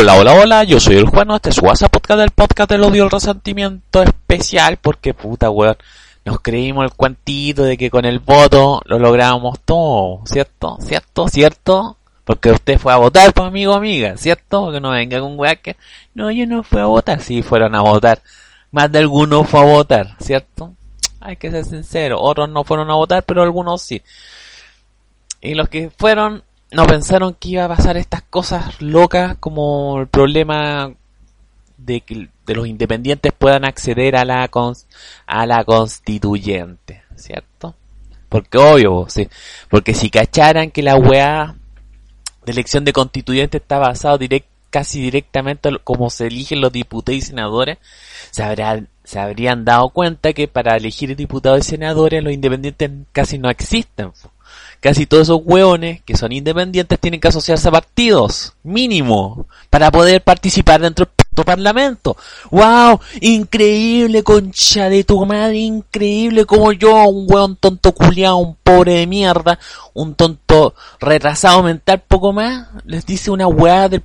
Hola, hola, hola, yo soy el Juan, este es su WhatsApp podcast del podcast del odio el resentimiento especial porque puta weón, nos creímos el cuantito de que con el voto lo lográbamos todo, ¿cierto? ¿Cierto? ¿Cierto? Porque usted fue a votar, pues amigo, amiga, ¿cierto? Porque no venga con weá que, no, yo no fui a votar, sí fueron a votar, más de algunos fue a votar, ¿cierto? Hay que ser sincero, otros no fueron a votar, pero algunos sí. Y los que fueron no pensaron que iba a pasar estas cosas locas como el problema de que los independientes puedan acceder a la a la constituyente, ¿cierto? Porque obvio, sí, porque si cacharan que la weá de elección de constituyente está basado direct, casi directamente como se eligen los diputados y senadores, se, habrán, se habrían dado cuenta que para elegir diputados y senadores los independientes casi no existen casi todos esos hueones que son independientes tienen que asociarse a partidos, mínimo, para poder participar dentro del parlamento. ¡Wow! Increíble, concha de tu madre, increíble como yo, un hueón tonto culiado, un pobre de mierda, un tonto retrasado mental, poco más, les dice una hueá del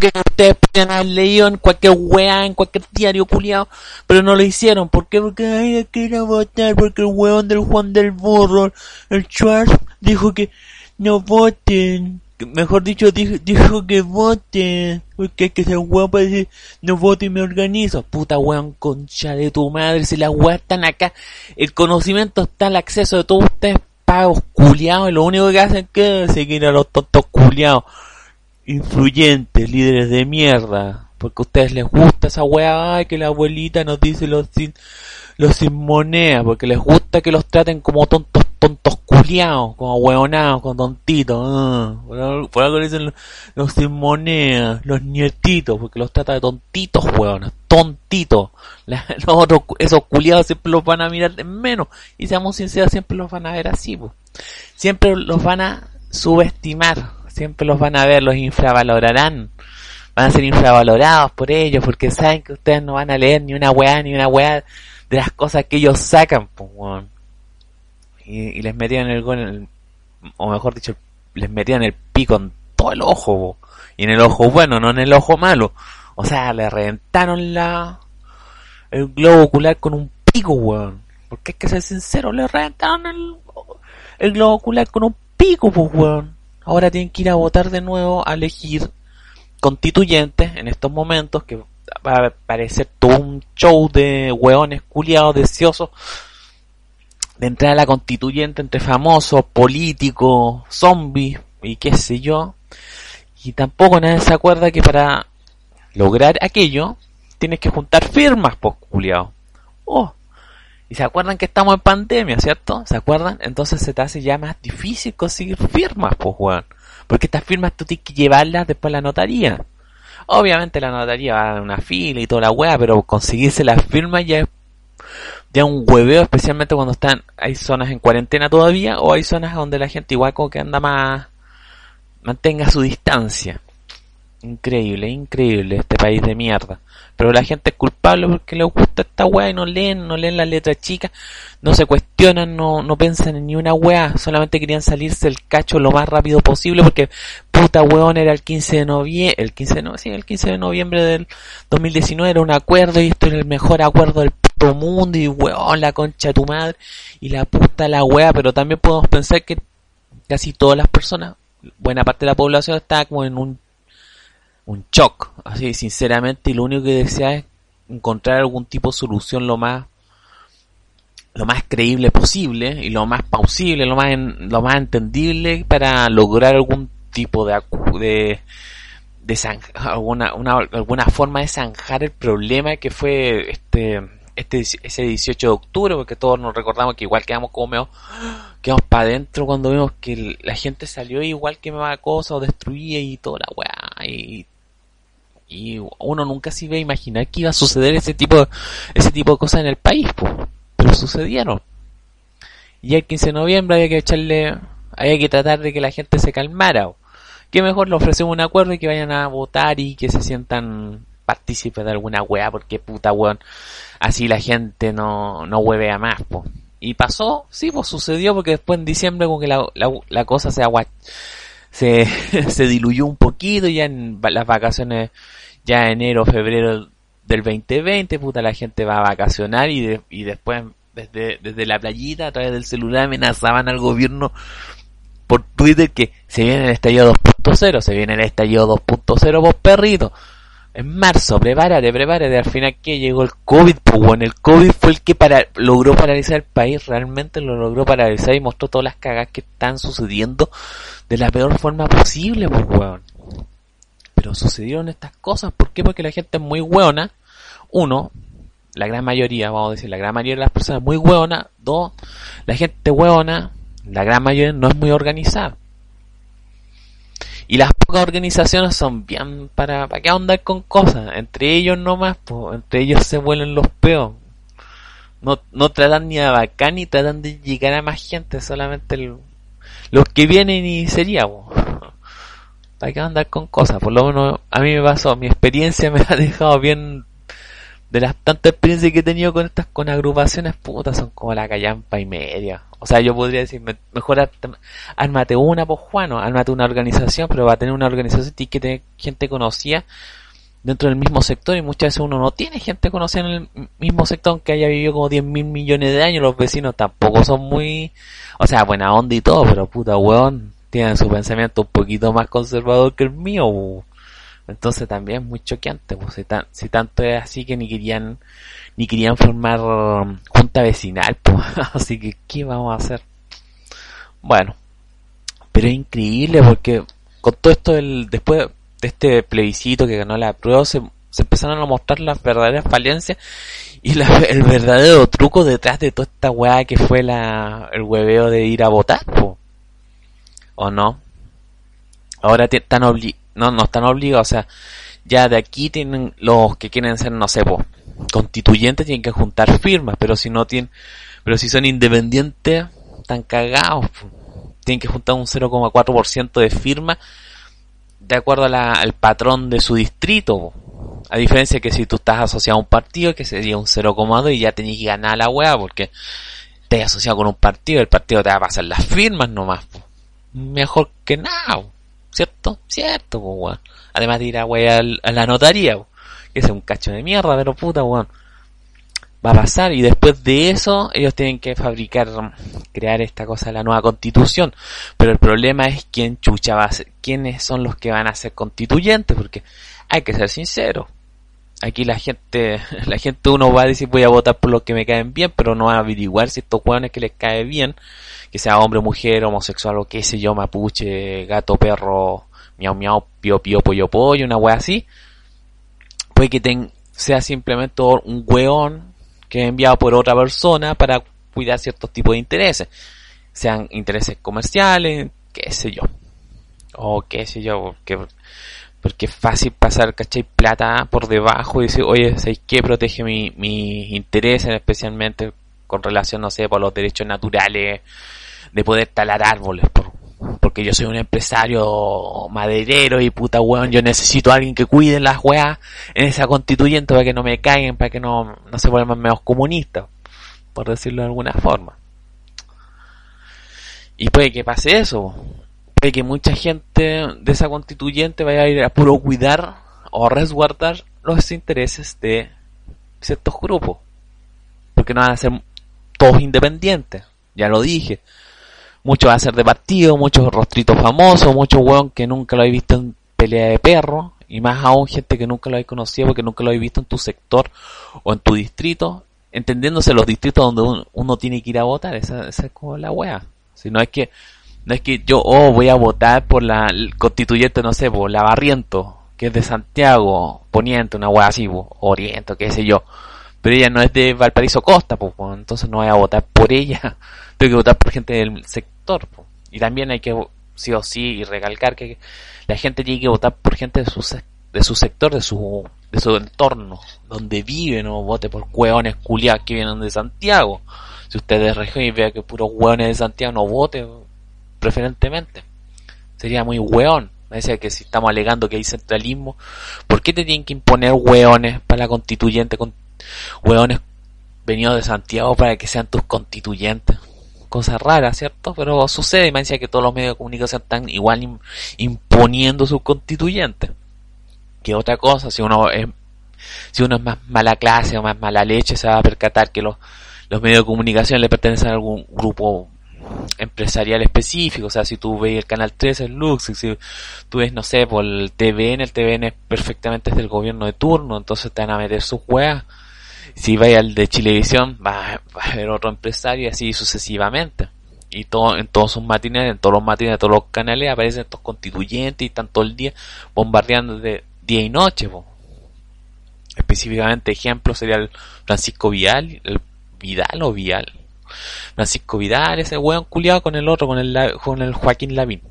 que ustedes pueden haber leído en cualquier weá, en cualquier diario culiado, pero no lo hicieron. ¿Por qué? Porque hay que ir a votar, porque el hueón del Juan del Burro, el Schwartz, dijo que no voten. Mejor dicho, dijo, que voten. Porque hay que ser para decir, no vote y me organizo. Puta hueón, concha de tu madre, si las weas están acá, el conocimiento está al acceso de todos ustedes pagos culiados, y lo único que hacen es seguir a los tontos culiados influyentes, líderes de mierda, porque a ustedes les gusta esa weá, ay, que la abuelita nos dice los sin, los sin moneda, porque les gusta que los traten como tontos, tontos culiados, como hueonados, con tontitos, uh, por, algo dicen los, moneda, los nietitos, porque los trata de tontitos, hueonas, tontitos, los otros, esos culiados siempre los van a mirar de menos, y seamos sinceros, siempre los van a ver así, siempre los van a subestimar, siempre los van a ver, los infravalorarán. Van a ser infravalorados por ellos, porque saben que ustedes no van a leer ni una weá, ni una weá de las cosas que ellos sacan, y, les metían el o mejor dicho, les metían el pico en todo el ojo, y en el ojo bueno, no en el ojo malo. O sea, le reventaron la, el globo ocular con un pico, weón. Porque hay que ser sincero, le reventaron el, el globo ocular con un pico, pues, weón ahora tienen que ir a votar de nuevo a elegir constituyentes en estos momentos, que va a parecer todo un show de hueones culiados, deseosos de entrar a la constituyente entre famosos, políticos, zombies y qué sé yo. Y tampoco nadie se acuerda que para lograr aquello tienes que juntar firmas, pues, culiado. Oh, y se acuerdan que estamos en pandemia, ¿cierto? ¿Se acuerdan? Entonces se te hace ya más difícil conseguir firmas, pues, weón. Porque estas firmas tú tienes que llevarlas después a la notaría. Obviamente la notaría va a una fila y toda la weá, pero conseguirse las firmas ya es ya un hueveo, especialmente cuando están, hay zonas en cuarentena todavía, o hay zonas donde la gente igual que anda más, mantenga su distancia. Increíble, increíble este país de mierda. Pero la gente es culpable porque le gusta esta weá y no leen, no leen las letras chicas, no se cuestionan, no, no piensan en ni una weá, solamente querían salirse el cacho lo más rápido posible porque puta weón era el 15 de noviembre, el 15 de noviembre, sí, el 15 de noviembre del 2019 era un acuerdo y esto era el mejor acuerdo del mundo y weón la concha de tu madre y la puta la weá, pero también podemos pensar que casi todas las personas, buena parte de la población está como en un un shock, así sinceramente, y lo único que desea es encontrar algún tipo de solución lo más lo más creíble posible y lo más pausible, lo más lo más entendible para lograr algún tipo de de, de alguna una, alguna forma de zanjar el problema que fue este este ese 18 de octubre porque todos nos recordamos que igual quedamos como medio quedamos para adentro cuando vimos que la gente salió igual que me cosa o destruía y toda la weá y Y uno nunca se iba a imaginar que iba a suceder ese tipo, ese tipo de cosas en el país, pues. pero sucedieron. Y el 15 de noviembre había que echarle, había que tratar de que la gente se calmara. Que mejor le ofrecemos un acuerdo y que vayan a votar y que se sientan partícipes de alguna weá, porque puta weón, así la gente no, no huevea más, pues. Y pasó, sí, pues sucedió porque después en diciembre como que la, la, la cosa se agua, se, se diluyó un poquito ya en las vacaciones, ya enero, febrero del 2020, puta la gente va a vacacionar y, y después desde, desde la playita a través del celular amenazaban al gobierno por Twitter que se viene el estallido 2.0, se viene el estallido 2.0 vos perrito en marzo, prepárate, prepárate. Al final que llegó el COVID, pues bueno, el COVID fue el que para, logró paralizar el país, realmente lo logró paralizar y mostró todas las cagas que están sucediendo de la peor forma posible, pues. Pero sucedieron estas cosas, ¿por qué? Porque la gente es muy weona. Uno, la gran mayoría, vamos a decir, la gran mayoría de las personas muy weona. Dos, la gente weona, la gran mayoría no es muy organizada. Y las pocas organizaciones son bien para, para qué andar con cosas. Entre ellos nomás, pues, entre ellos se vuelven los peos. No, no tratan ni a bacán ni tratan de llegar a más gente, solamente los que vienen y sería, ¿Para qué andar con cosas? Por lo menos a mí me pasó, mi experiencia me ha dejado bien de las tantas experiencias que he tenido con estas con agrupaciones putas son como la callampa y media. O sea, yo podría decir, mejor ármate una, pues Juano, ármate una organización, pero va a tener una organización y que tener gente conocida dentro del mismo sector y muchas veces uno no tiene gente conocida en el mismo sector aunque haya vivido como 10 mil millones de años, los vecinos tampoco son muy, o sea, buena onda y todo, pero puta weón, tienen su pensamiento un poquito más conservador que el mío. Entonces también es muy choqueante, pues, si, tanto es así que ni querían ni querían formar um, junta vecinal, pues, así que ¿qué vamos a hacer? Bueno, pero es increíble porque con todo esto del, después de este plebiscito que ganó la prueba se, se empezaron a mostrar las verdaderas falencias y el verdadero truco detrás de toda esta weá que fue la, el hueveo de ir a votar, ¿o no? Ahora están no, no están obligados, o sea, ya de aquí tienen los que quieren ser, no sé, constituyentes tienen que juntar firmas, pero si no tienen, pero si son independientes, están cagados, tienen que juntar un 0,4% de firmas de acuerdo al patrón de su distrito, a diferencia que si tú estás asociado a un partido, que sería un 0,2 y ya tenés que ganar la weá, porque te has asociado con un partido, el partido te va a pasar las firmas nomás, mejor que nada. ¿Cierto? Cierto, weón. Además de ir a, weón, a la notaría, que es un cacho de mierda, pero puta, weón. Va a pasar y después de eso ellos tienen que fabricar, crear esta cosa, la nueva constitución. Pero el problema es quién chucha va a ser, quiénes son los que van a ser constituyentes, porque hay que ser sincero. Aquí la gente, la gente uno va a decir voy a votar por los que me caen bien, pero no va a averiguar si estos weones que les cae bien que sea hombre, mujer, homosexual o qué sé yo, mapuche, gato, perro, miau miau, pio pio, pollo pollo, una wea así, puede que sea simplemente un weón que es enviado por otra persona para cuidar ciertos tipos de intereses, sean intereses comerciales, qué sé yo, o qué sé yo, porque, porque es fácil pasar, ¿cachai? Plata por debajo y decir, oye, ¿sabes qué? Protege mis mi intereses, especialmente con relación, no sé, por los derechos naturales, de poder talar árboles, por, porque yo soy un empresario maderero y puta weón, yo necesito a alguien que cuide las weas en esa constituyente para que no me caigan, para que no, no se vuelvan menos comunistas, por decirlo de alguna forma. Y puede que pase eso, puede que mucha gente de esa constituyente vaya a ir a puro cuidar o resguardar los intereses de ciertos grupos, porque no van a ser todos independientes, ya lo dije. Muchos van a ser de partido, muchos rostritos famosos, muchos weón que nunca lo habéis visto en pelea de perro, y más aún gente que nunca lo habéis conocido porque nunca lo habéis visto en tu sector o en tu distrito, entendiéndose los distritos donde uno, tiene que ir a votar, esa, esa es como la wea. Si no es que, no es que yo, oh, voy a votar por la constituyente, no sé, por la Barriento, que es de Santiago, Poniente, una wea así, Oriento, qué sé yo pero ella no es de Valparaíso Costa, pues, entonces no voy a votar por ella, tengo que votar por gente del sector. Y también hay que, sí o sí, y recalcar que la gente tiene que votar por gente de su, de su sector, de su, de su entorno, donde vive, no vote por hueones culiados que vienen de Santiago. Si usted es región y ve que puros hueones de Santiago, no vote preferentemente. Sería muy hueón. Me decía que si estamos alegando que hay centralismo, ¿por qué te tienen que imponer hueones para la constituyente, con hueones venidos de Santiago para que sean tus constituyentes? Cosa rara, ¿cierto? Pero sucede y me decía que todos los medios de comunicación están igual imponiendo sus constituyentes. Que otra cosa, si uno es, si uno es más mala clase o más mala leche, se va a percatar que los, los medios de comunicación le pertenecen a algún grupo empresarial específico, o sea, si tú ves el canal 13, el Lux, si tú ves, no sé, por el TVN, el TVN perfectamente es del gobierno de turno, entonces te van a meter sus weas. Si vais al de Chilevisión, va, va a haber otro empresario y así sucesivamente. Y todo, en todos sus matines, en todos los matines de todos los canales aparecen estos constituyentes y están todo el día bombardeando de día y noche. Específicamente, ejemplo sería el Francisco Vial, el Vidal o Vial, Francisco Vidal, ese weón culiado con el otro, con el, con el Joaquín Lavín.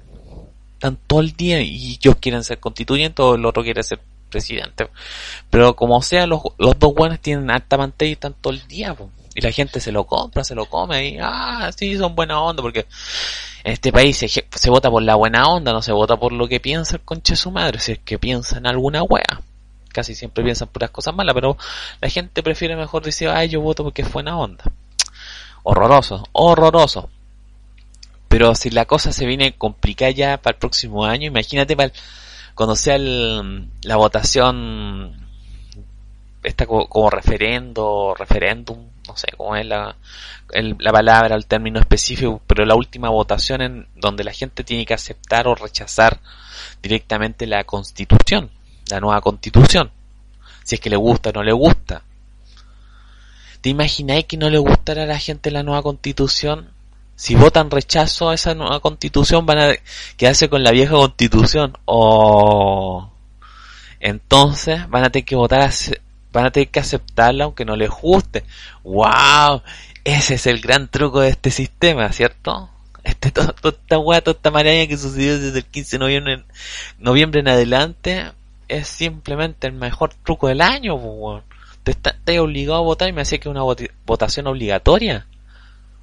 Están todo el día y ellos quieren ser constituyentes o el otro quiere ser presidente. Pero como sea, los, los dos weones tienen alta pantalla y están todo el día, y la gente se lo compra, se lo come y, ah, sí, son buena onda, porque en este país se, se vota por la buena onda, no se vota por lo que piensa el conche su madre, si es que piensa en alguna wea. Casi siempre piensan puras cosas malas, pero la gente prefiere mejor decir, ay, yo voto porque es buena onda horroroso, horroroso. Pero si la cosa se viene complicada ya para el próximo año, imagínate cuando sea la votación, esta como, referendo, referéndum, no sé cómo es la, la palabra, el término específico, pero la última votación en donde la gente tiene que aceptar o rechazar directamente la constitución, la nueva constitución, si es que le gusta o no le gusta. ¿Te imagináis que no le gustará a la gente la nueva constitución? Si votan rechazo a esa nueva constitución van a quedarse con la vieja constitución. O entonces van a tener que votar, van a tener que aceptarla aunque no les guste. ¡Wow! Ese es el gran truco de este sistema, ¿cierto? Este, toda, esta weá, toda esta maraña que sucedió desde el 15 de noviembre, noviembre en adelante es simplemente el mejor truco del año, weón te estás obligado a votar y me hacía que una votación obligatoria.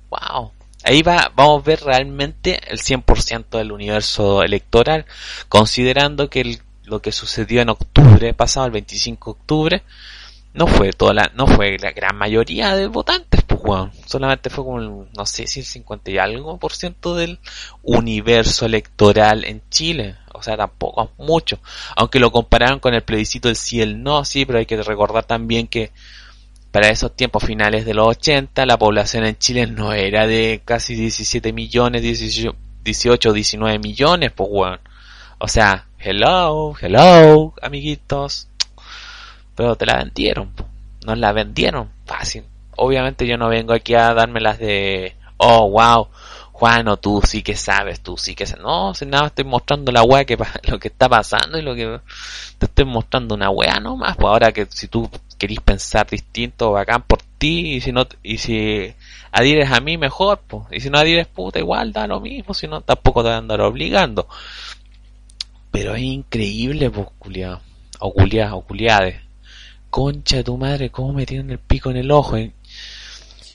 Wow. Ahí va, vamos a ver realmente el 100% del universo electoral, considerando que lo que sucedió en octubre pasado, el 25 de octubre, no fue toda la, no fue la gran mayoría de votantes, pues bueno, solamente fue como, no sé si el 50 y algo por ciento del universo electoral en Chile o sea, tampoco mucho. Aunque lo compararon con el plebiscito del sí y el no, sí, pero hay que recordar también que para esos tiempos finales de los 80 la población en Chile no era de casi 17 millones, 18, 18 19 millones, pues bueno. O sea, hello, hello, amiguitos. Pero te la vendieron, nos la vendieron, fácil. Obviamente yo no vengo aquí a darme las de, oh, wow, Juan, tú sí que sabes, tú sí que sabes. No, si nada, estoy mostrando la weá que lo que está pasando y lo que te estoy mostrando una weá nomás. Pues ahora que si tú querís pensar distinto, bacán por ti, y si no, y si adhieres a mí, mejor, pues. Y si no adhieres, puta, igual da lo mismo, si no, tampoco te van a andar obligando. Pero es increíble, pues, culiado. O culiado, o culiade. Concha de tu madre, cómo me tienen el pico en el ojo. Eh?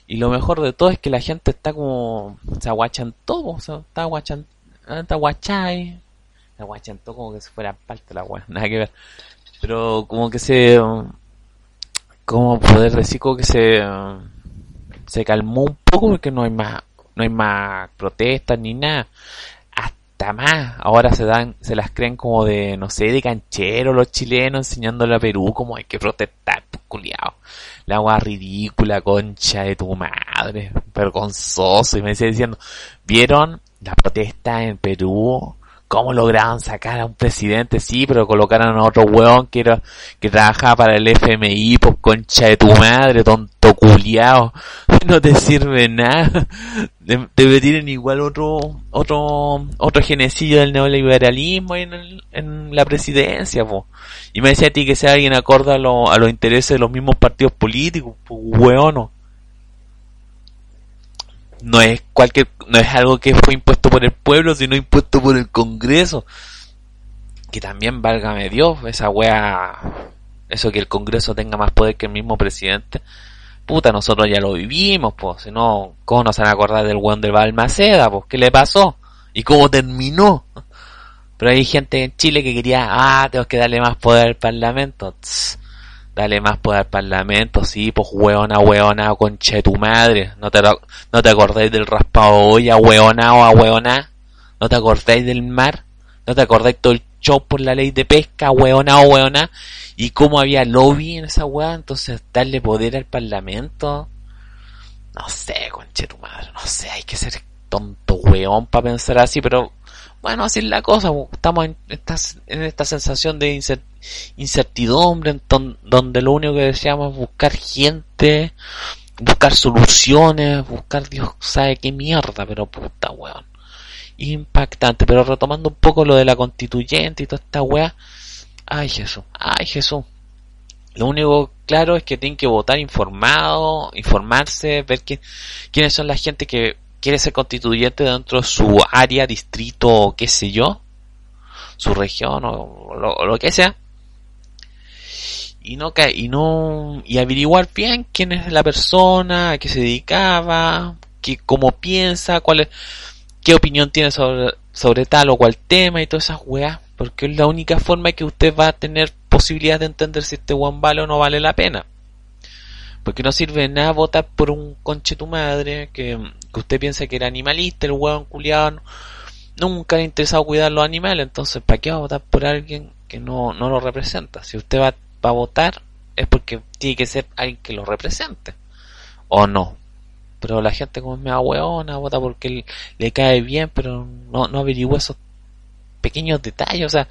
Y lo mejor de todo es que la gente está como. Se aguachan todo, o sea, está aguachan. Está aguachai. Se aguachan todo como que se fuera parte la weá, nada que ver. Pero como que se. Como poder decir como que se. Se calmó un poco porque no hay más. No hay más protestas ni nada. Ahora se dan. Se las creen como de. No sé, de canchero los chilenos enseñándole a Perú como hay que protestar, pues, culiao la agua ridícula, concha de tu madre, vergonzoso. Y me decía diciendo, ¿vieron la protesta en Perú? ¿Cómo lograron sacar a un presidente? Sí, pero colocaron a otro hueón que era, que trabajaba para el FMI, pues concha de tu madre, tonto No te sirve nada. Debe tienen igual otro, otro, otro genecillo del neoliberalismo en, en la presidencia, pues. Y me decía a ti que sea alguien acorde a, a los intereses de los mismos partidos políticos, pues hueón no es cualquier, no es algo que fue impuesto por el pueblo, sino impuesto por el Congreso. que también válgame Dios, esa wea, eso que el Congreso tenga más poder que el mismo presidente, puta, nosotros ya lo vivimos, pues, si no, ¿cómo nos van a acordar del weón de Balmaceda, pues, qué le pasó? ¿Y cómo terminó? Pero hay gente en Chile que quería, ah, tengo que darle más poder al Parlamento. dale más poder al Parlamento, sí, pues weona, weona, conche tu madre. ¿No te, no te acordáis del raspado hoy a weona o a weona? ¿No te acordáis del mar? ¿No te acordáis todo el show por la ley de pesca, weona o? ¿Y cómo había lobby en esa weá? Entonces, darle poder al Parlamento. No sé, conche tu madre, no sé, hay que ser tonto weón para pensar así, pero bueno, así es la cosa, estamos en esta, en esta sensación de incertidumbre, donde lo único que deseamos es buscar gente, buscar soluciones, buscar Dios sabe qué mierda, pero puta weón. Impactante, pero retomando un poco lo de la constituyente y toda esta weá, ay Jesús, ay Jesús. Lo único claro es que tienen que votar informado, informarse, ver quiénes son la gente que quiere ser constituyente dentro de su área, distrito o qué sé yo, su región o lo, que sea. Y no y no y averiguar bien quién es la persona, a qué se dedicaba, qué, cómo piensa, cuál es, qué opinión tiene sobre, sobre tal o cual tema y todas esas weas, porque es la única forma que usted va a tener posibilidad de entender si este one vale o no vale la pena. Porque no sirve nada votar por un conche tu madre que, usted piensa que era animalista, el hueón culiado nunca le ha interesado cuidar los animales, entonces ¿para qué va a votar por alguien que no, no lo representa? Si usted va, a votar es porque tiene que ser alguien que lo represente, o no. Pero la gente como es mega hueona, vota porque le, cae bien, pero no, no averigua esos pequeños detalles, o sea,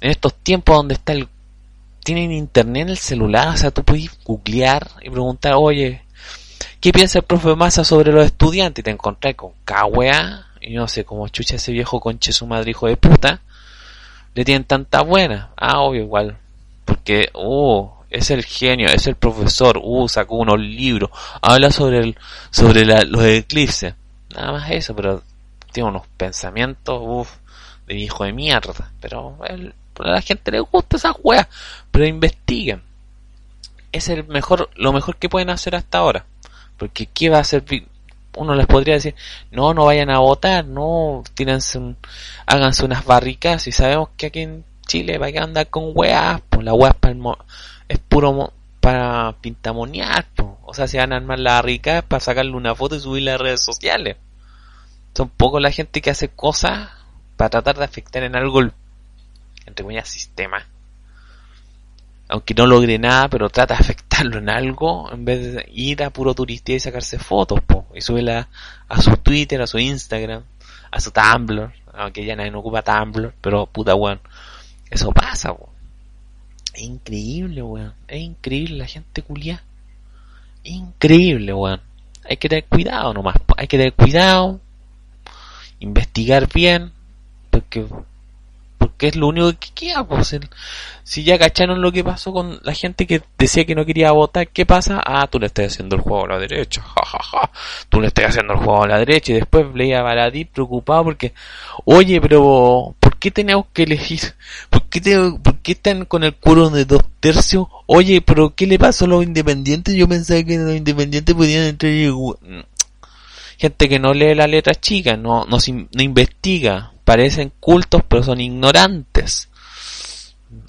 en estos tiempos donde está el tienen internet en el celular, o sea, tú puedes googlear y preguntar, oye, ¿qué piensa el profe Massa sobre los estudiantes? Y te encontré con cagüea, y no sé, como chucha ese viejo conche su madre hijo de puta, le tienen tanta buena. Ah, obvio, igual, porque, uh, es el genio, es el profesor, uh, sacó unos libros, habla sobre el, sobre los eclipses, nada más eso, pero tiene unos pensamientos, uff, de viejo de mierda, pero a la gente le gusta esa weas, pero investiguen. Es el mejor, lo mejor que pueden hacer hasta ahora. Porque ¿qué va a hacer? Uno les podría decir, no, no vayan a votar, no, tírense háganse unas barricas y sabemos que aquí en Chile va a andar con weas, pues la wea es puro para pintamonear, pues. o sea, se van a armar la barricada para sacarle una foto y subirla a redes sociales. Son poco la gente que hace cosas para tratar de afectar en algo el entre comillas, sistema. Aunque no logre nada, pero trata de afectarlo en algo en vez de ir a puro turista y sacarse fotos, po, y subirla a su Twitter, a su Instagram, a su Tumblr, aunque ya nadie no ocupa Tumblr, pero puta weón, eso pasa, po. Increíble, weón, es increíble la gente culia. Increíble, weón. Hay que tener cuidado nomás, hay que tener cuidado, investigar bien, porque que es lo único que queda, pues, si ya cacharon lo que pasó con la gente que decía que no quería votar, ¿qué pasa? Ah, tú le estás haciendo el juego a la derecha, jajaja, tú le estás haciendo el juego a la derecha, y después leía a Baladí preocupado porque, oye, pero, ¿por qué tenemos que elegir? ¿Por qué, ¿Por qué están con el cuero de dos tercios? Oye, pero ¿qué le pasó a los independientes? Yo pensaba que los independientes podían entrar y... Gente que no lee la letra chica, no, no, no investiga, parecen cultos pero son ignorantes.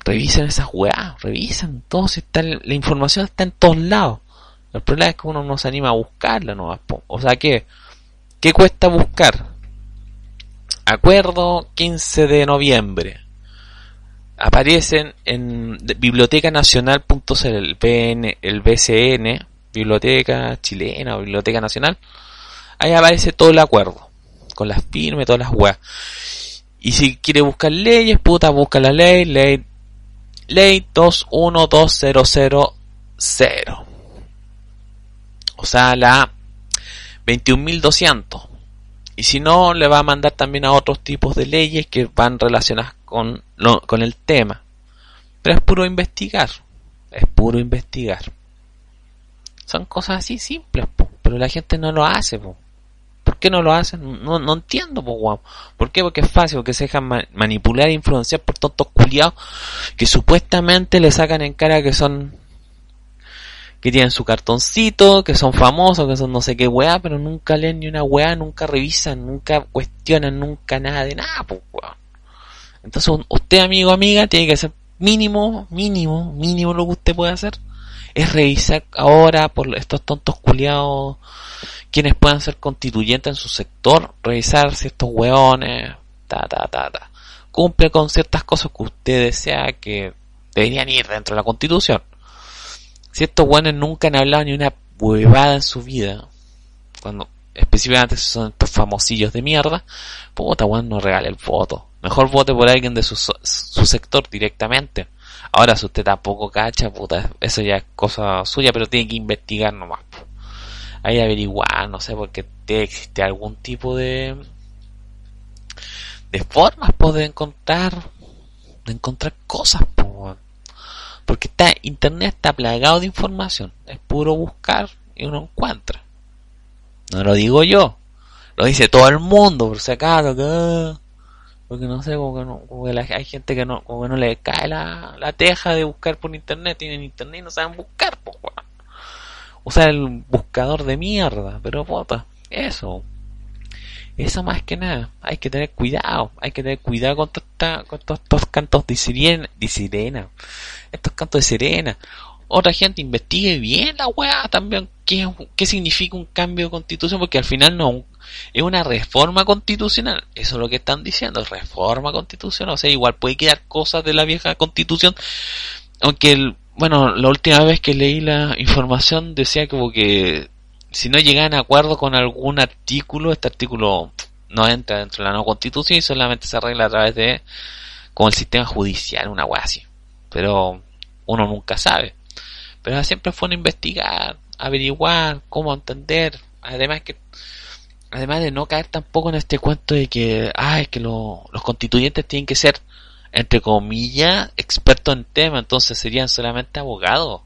Revisen esas weas, revisen todo, si está, la información está en todos lados. El problema es que uno no se anima a buscarla, ¿no? O sea que, ¿qué cuesta buscar? Acuerdo 15 de noviembre. Aparecen en bibliotecanacional.cl, el, PN, el BCN, Biblioteca Chilena o Biblioteca Nacional. Ahí aparece todo el acuerdo con las firmas, todas las weas. Y si quiere buscar leyes, puta, busca la ley, ley, ley 21200. O sea, la 21.200. Y si no, le va a mandar también a otros tipos de leyes que van relacionadas con, con el tema. Pero es puro investigar. Es puro investigar. Son cosas así simples, pero la gente no lo hace. ¿Por qué no lo hacen? No, no entiendo, pues, weón. ¿Por qué? Porque es fácil, porque se dejan manipular e influenciar por tontos culiados que supuestamente le sacan en cara que son que tienen su cartoncito, que son famosos, que son no sé qué weá, pero nunca leen ni una weá, nunca revisan, nunca cuestionan, nunca nada de nada, pues weón. Entonces usted, amigo amiga, tiene que hacer mínimo, mínimo, mínimo lo que usted puede hacer es revisar ahora por estos tontos culiados quienes puedan ser constituyentes en su sector, revisar si estos weones, ta, ta, ta, ta, cumple con ciertas cosas que usted desea que deberían ir dentro de la constitución. Si estos weones nunca han hablado ni una huevada en su vida, cuando específicamente son estos famosillos de mierda, puta weón no regale el voto. Mejor vote por alguien de su, su sector directamente. Ahora, si usted tampoco cacha, puta, eso ya es cosa suya, pero tiene que investigar nomás. Ahí averiguar, no sé, porque existe algún tipo de de formas pues, de encontrar de encontrar cosas porque está internet está plagado de información es puro buscar y uno encuentra. No lo digo yo lo dice todo el mundo por si acaso porque no sé, como que, no, hay gente que no, como no le cae la, la teja de buscar por internet, tienen internet y no saben buscar, pues, O sea, el buscador de mierda, pero puta, eso. Eso más que nada, hay que tener cuidado, hay que tener cuidado con, con todos estos cantos de sirena, de sirena, estos cantos de sirena. Otra gente investigue bien la weá también, qué, qué significa un cambio de constitución, porque al final no, es una reforma constitucional. Eso es lo que están diciendo, reforma constitucional. O sea, igual puede quedar cosas de la vieja constitución. Aunque, bueno, la última vez que leí la información decía como que si no llegan a acuerdo con algún artículo, este artículo no entra dentro de la nueva constitución y solamente se arregla a través de con el sistema judicial, una así. Pero uno nunca sabe. Pero siempre fue investigar, averiguar, cómo entender. Además que además de no caer tampoco en este cuento de que, ah, que los constituyentes tienen que ser, entre comillas, expertos en tema, entonces serían solamente abogados.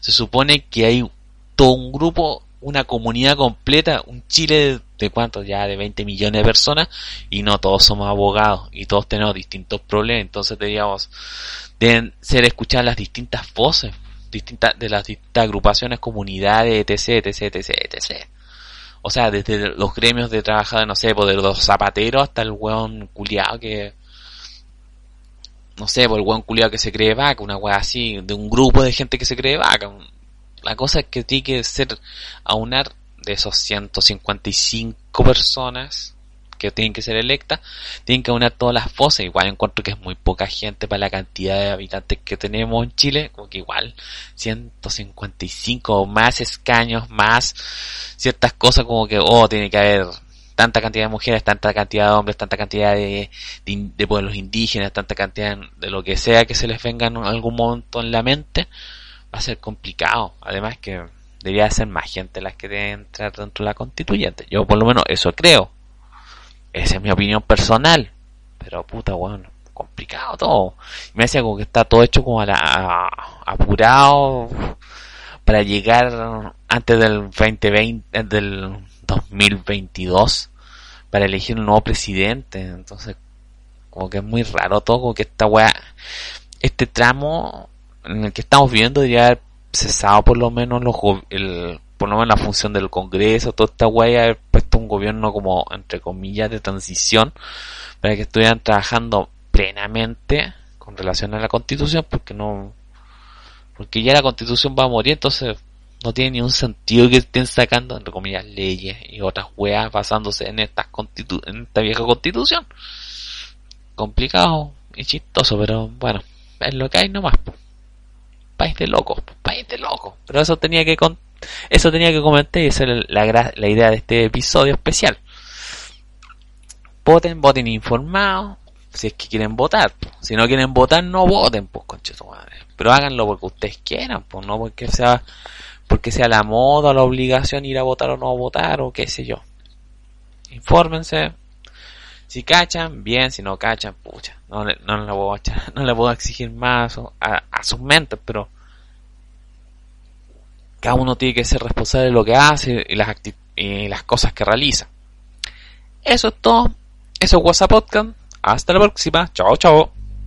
Se supone que hay todo un grupo, una comunidad completa, un Chile de, cuántos, ya de 20 millones de personas, y no todos somos abogados, y todos tenemos distintos problemas, entonces diríamos, deben ser escuchadas las distintas voces, distintas, de las distintas agrupaciones, comunidades, etc, etc, etc, etc. O sea, desde los gremios de trabajadores, no sé, pues de los zapateros hasta el weón culiado que. No sé, pues el weón culiado que se cree vaca, una weá así, de un grupo de gente que se cree vaca. La cosa es que tiene que ser aunar de esos 155 personas que tienen que ser electas, tienen que unir todas las voces. Igual encuentro que es muy poca gente para la cantidad de habitantes que tenemos en Chile, como que igual 155 o más escaños, más ciertas cosas como que, oh, tiene que haber tanta cantidad de mujeres, tanta cantidad de hombres, tanta cantidad de, de, pueblos indígenas, tanta cantidad de lo que sea que se les venga en algún momento en la mente, va a ser complicado. Además que debería ser más gente las que deben entrar dentro de la constituyente. Yo por lo menos eso creo. Esa es mi opinión personal. Pero puta, bueno, complicado todo. Me decía como que está todo hecho como a la, apurado para llegar antes del 2020, del 2022 para elegir un nuevo presidente. Entonces, como que es muy raro todo, como que esta weá, este tramo en el que estamos viviendo debería haber cesado por lo menos los, el, por lo menos la función del Congreso, toda esta weá, haber puesto un gobierno como, entre comillas, de transición, para que estuvieran trabajando plenamente con relación a la constitución, porque no, porque ya la constitución va a morir, entonces no tiene ni un sentido que estén sacando, entre comillas, leyes y otras weas basándose en, estas constitu en esta vieja constitución. Complicado y chistoso, pero bueno, es lo que hay nomás. País de locos, país de locos. Pero eso tenía que contar eso tenía que comentar y esa es la, idea de este episodio especial. Voten, voten informados, si es que quieren votar. Si no quieren votar, no voten, pues concheto madre. Pero háganlo porque ustedes quieran, pues no porque sea porque sea la moda, la obligación ir a votar o no votar o qué sé yo. Infórmense. Si cachan, bien, si no cachan, pucha, no le, no le, puedo, no le puedo exigir más a, a sus mentes, pero cada uno tiene que ser responsable de lo que hace y las, cosas que realiza. Eso es todo. Eso es WhatsApp Podcast. Hasta la próxima. Chao, chao.